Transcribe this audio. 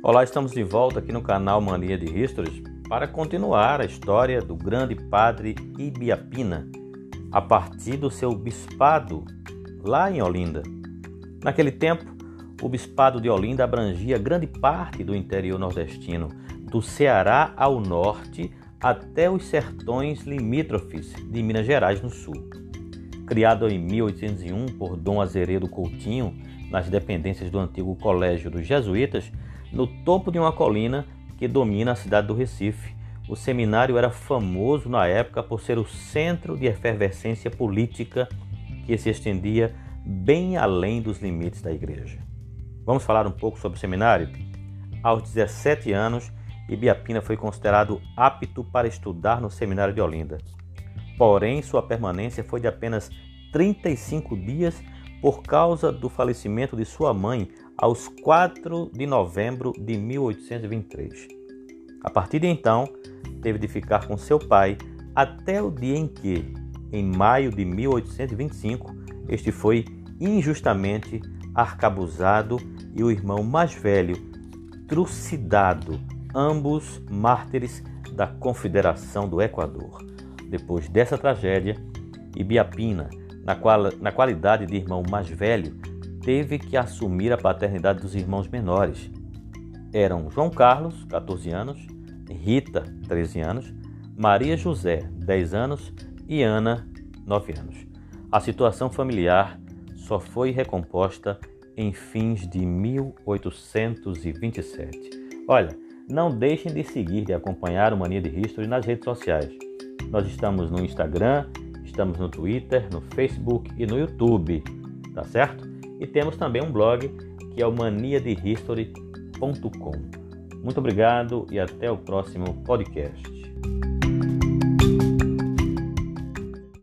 Olá, estamos de volta aqui no canal Mania de Histories para continuar a história do grande padre Ibiapina a partir do seu bispado lá em Olinda. Naquele tempo, o bispado de Olinda abrangia grande parte do interior nordestino, do Ceará ao norte até os sertões limítrofes de Minas Gerais no sul. Criado em 1801 por Dom Azeredo Coutinho, nas dependências do antigo Colégio dos Jesuítas, no topo de uma colina que domina a cidade do Recife. O seminário era famoso na época por ser o centro de efervescência política que se estendia bem além dos limites da igreja. Vamos falar um pouco sobre o seminário? Aos 17 anos, Ibiapina foi considerado apto para estudar no seminário de Olinda. Porém, sua permanência foi de apenas 35 dias por causa do falecimento de sua mãe aos 4 de novembro de 1823. A partir de então, teve de ficar com seu pai até o dia em que, em maio de 1825, este foi injustamente arcabuzado e o irmão mais velho trucidado, ambos mártires da Confederação do Equador. Depois dessa tragédia, Ibiapina, na, qual, na qualidade de irmão mais velho, teve que assumir a paternidade dos irmãos menores. Eram João Carlos, 14 anos, Rita, 13 anos, Maria José, 10 anos e Ana, 9 anos. A situação familiar só foi recomposta em fins de 1827. Olha, não deixem de seguir e acompanhar o Mania de History nas redes sociais. Nós estamos no Instagram, estamos no Twitter, no Facebook e no YouTube, tá certo? E temos também um blog que é o maniadehistory.com. Muito obrigado e até o próximo podcast.